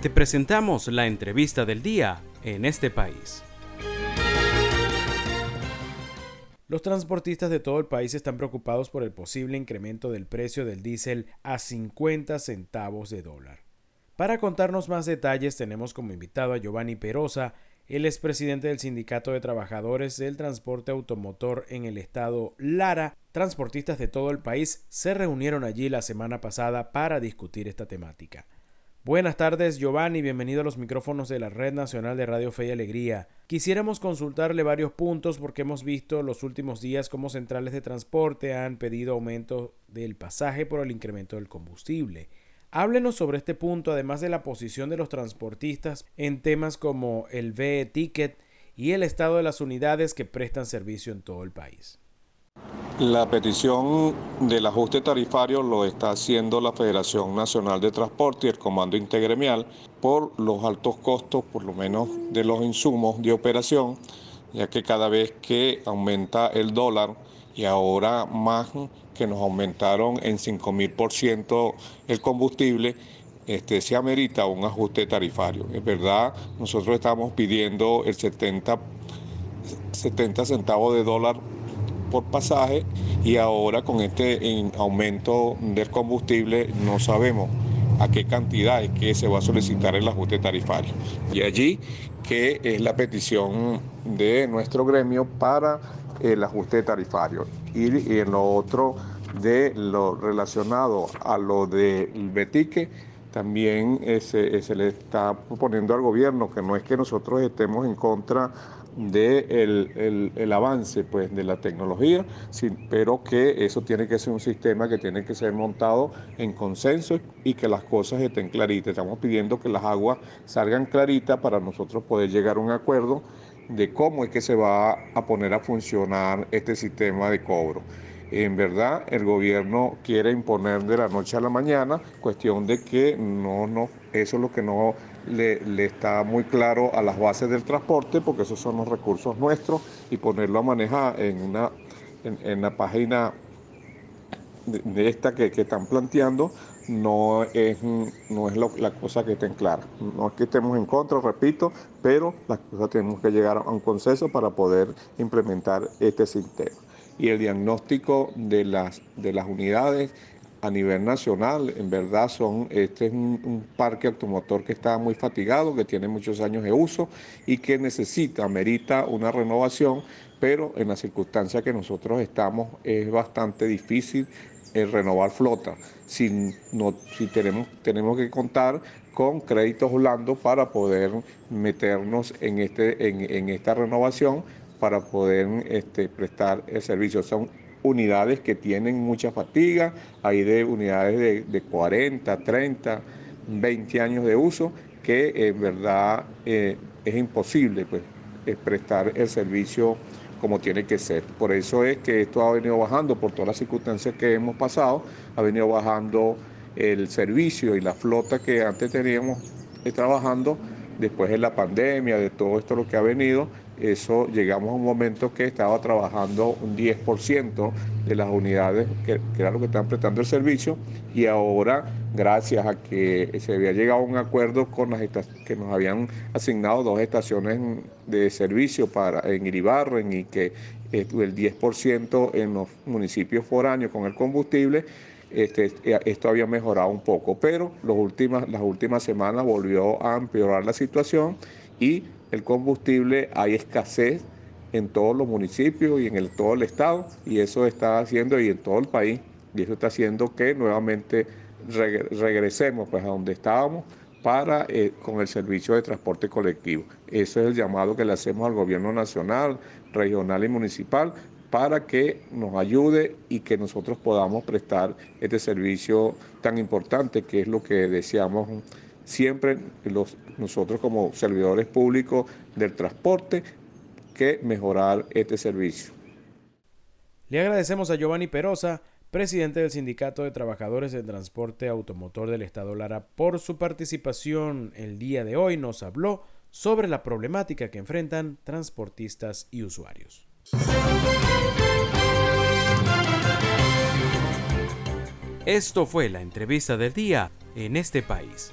Te presentamos la entrevista del día en este país. Los transportistas de todo el país están preocupados por el posible incremento del precio del diésel a 50 centavos de dólar. Para contarnos más detalles tenemos como invitado a Giovanni Perosa, el expresidente del Sindicato de Trabajadores del Transporte Automotor en el estado Lara. Transportistas de todo el país se reunieron allí la semana pasada para discutir esta temática. Buenas tardes, Giovanni. Bienvenido a los micrófonos de la Red Nacional de Radio Fe y Alegría. Quisiéramos consultarle varios puntos porque hemos visto los últimos días cómo centrales de transporte han pedido aumento del pasaje por el incremento del combustible. Háblenos sobre este punto, además de la posición de los transportistas en temas como el VE Ticket y el estado de las unidades que prestan servicio en todo el país. La petición del ajuste tarifario lo está haciendo la Federación Nacional de Transporte y el Comando Integremial por los altos costos, por lo menos de los insumos de operación, ya que cada vez que aumenta el dólar y ahora más que nos aumentaron en 5 mil por ciento el combustible, este, se amerita un ajuste tarifario. Es verdad, nosotros estamos pidiendo el 70, 70 centavos de dólar por pasaje y ahora con este aumento del combustible no sabemos a qué cantidad es que se va a solicitar el ajuste tarifario. Y allí que es la petición de nuestro gremio para el ajuste tarifario. Y, en lo otro de lo relacionado a lo del Betique, también se, se le está proponiendo al gobierno que no es que nosotros estemos en contra de el, avance pues, de la tecnología, pero que eso tiene que ser un sistema que tiene que ser montado en consenso y que las cosas estén claritas. Estamos pidiendo que las aguas salgan claritas para nosotros poder llegar a un acuerdo de cómo es que se va a poner a funcionar este sistema de cobro. En verdad, el gobierno quiere imponer de la noche a la mañana, cuestión de que no, no, eso es lo que no le, está muy claro a las bases del transporte, porque esos son los recursos nuestros, y ponerlo a manejar en, una, en, la página de, esta que, están planteando no es, no es la cosa que estén clara. No es que estemos en contra, repito, pero las cosas tenemos que llegar a un consenso para poder implementar este sistema. Y el diagnóstico de las, de las unidades a nivel nacional, en verdad son, este es un, parque automotor que está muy fatigado, que tiene muchos años de uso y que necesita, merita una renovación, pero en las circunstancias que nosotros estamos es bastante difícil eh, renovar flota. Si, no, si tenemos, tenemos que contar con créditos blandos para poder meternos en, este, en, esta renovación para poder este, prestar el servicio. Son unidades que tienen mucha fatiga, hay de unidades de, 40, 30, 20 años de uso, que en verdad eh, es imposible pues, prestar el servicio como tiene que ser. Por eso es que esto ha venido bajando, por todas las circunstancias que hemos pasado, ha venido bajando el servicio y la flota que antes teníamos eh, trabajando después de la pandemia, de todo esto lo que ha venido, eso llegamos a un momento que estaba trabajando un 10% de las unidades que, era lo que estaban prestando el servicio y ahora gracias a que se había llegado a un acuerdo con las que nos habían asignado dos estaciones de servicio para en Iribarren y que el 10% en los municipios foráneos con el combustible este, esto había mejorado un poco, pero las últimas, las últimas semanas volvió a empeorar la situación y el combustible hay escasez en todos los municipios y en el, todo el estado y eso está haciendo y en todo el país y eso está haciendo que nuevamente regresemos pues a donde estábamos para eh, con el servicio de transporte colectivo. Eso es el llamado que le hacemos al gobierno nacional, regional y municipal para que nos ayude y que nosotros podamos prestar este servicio tan importante que es lo que deseamos siempre los, nosotros como servidores públicos del transporte, que mejorar este servicio. Le agradecemos a Giovanni Perosa, presidente del Sindicato de Trabajadores del Transporte Automotor del Estado Lara, por su participación el día de hoy. Nos habló sobre la problemática que enfrentan transportistas y usuarios. Esto fue la entrevista del día en este país.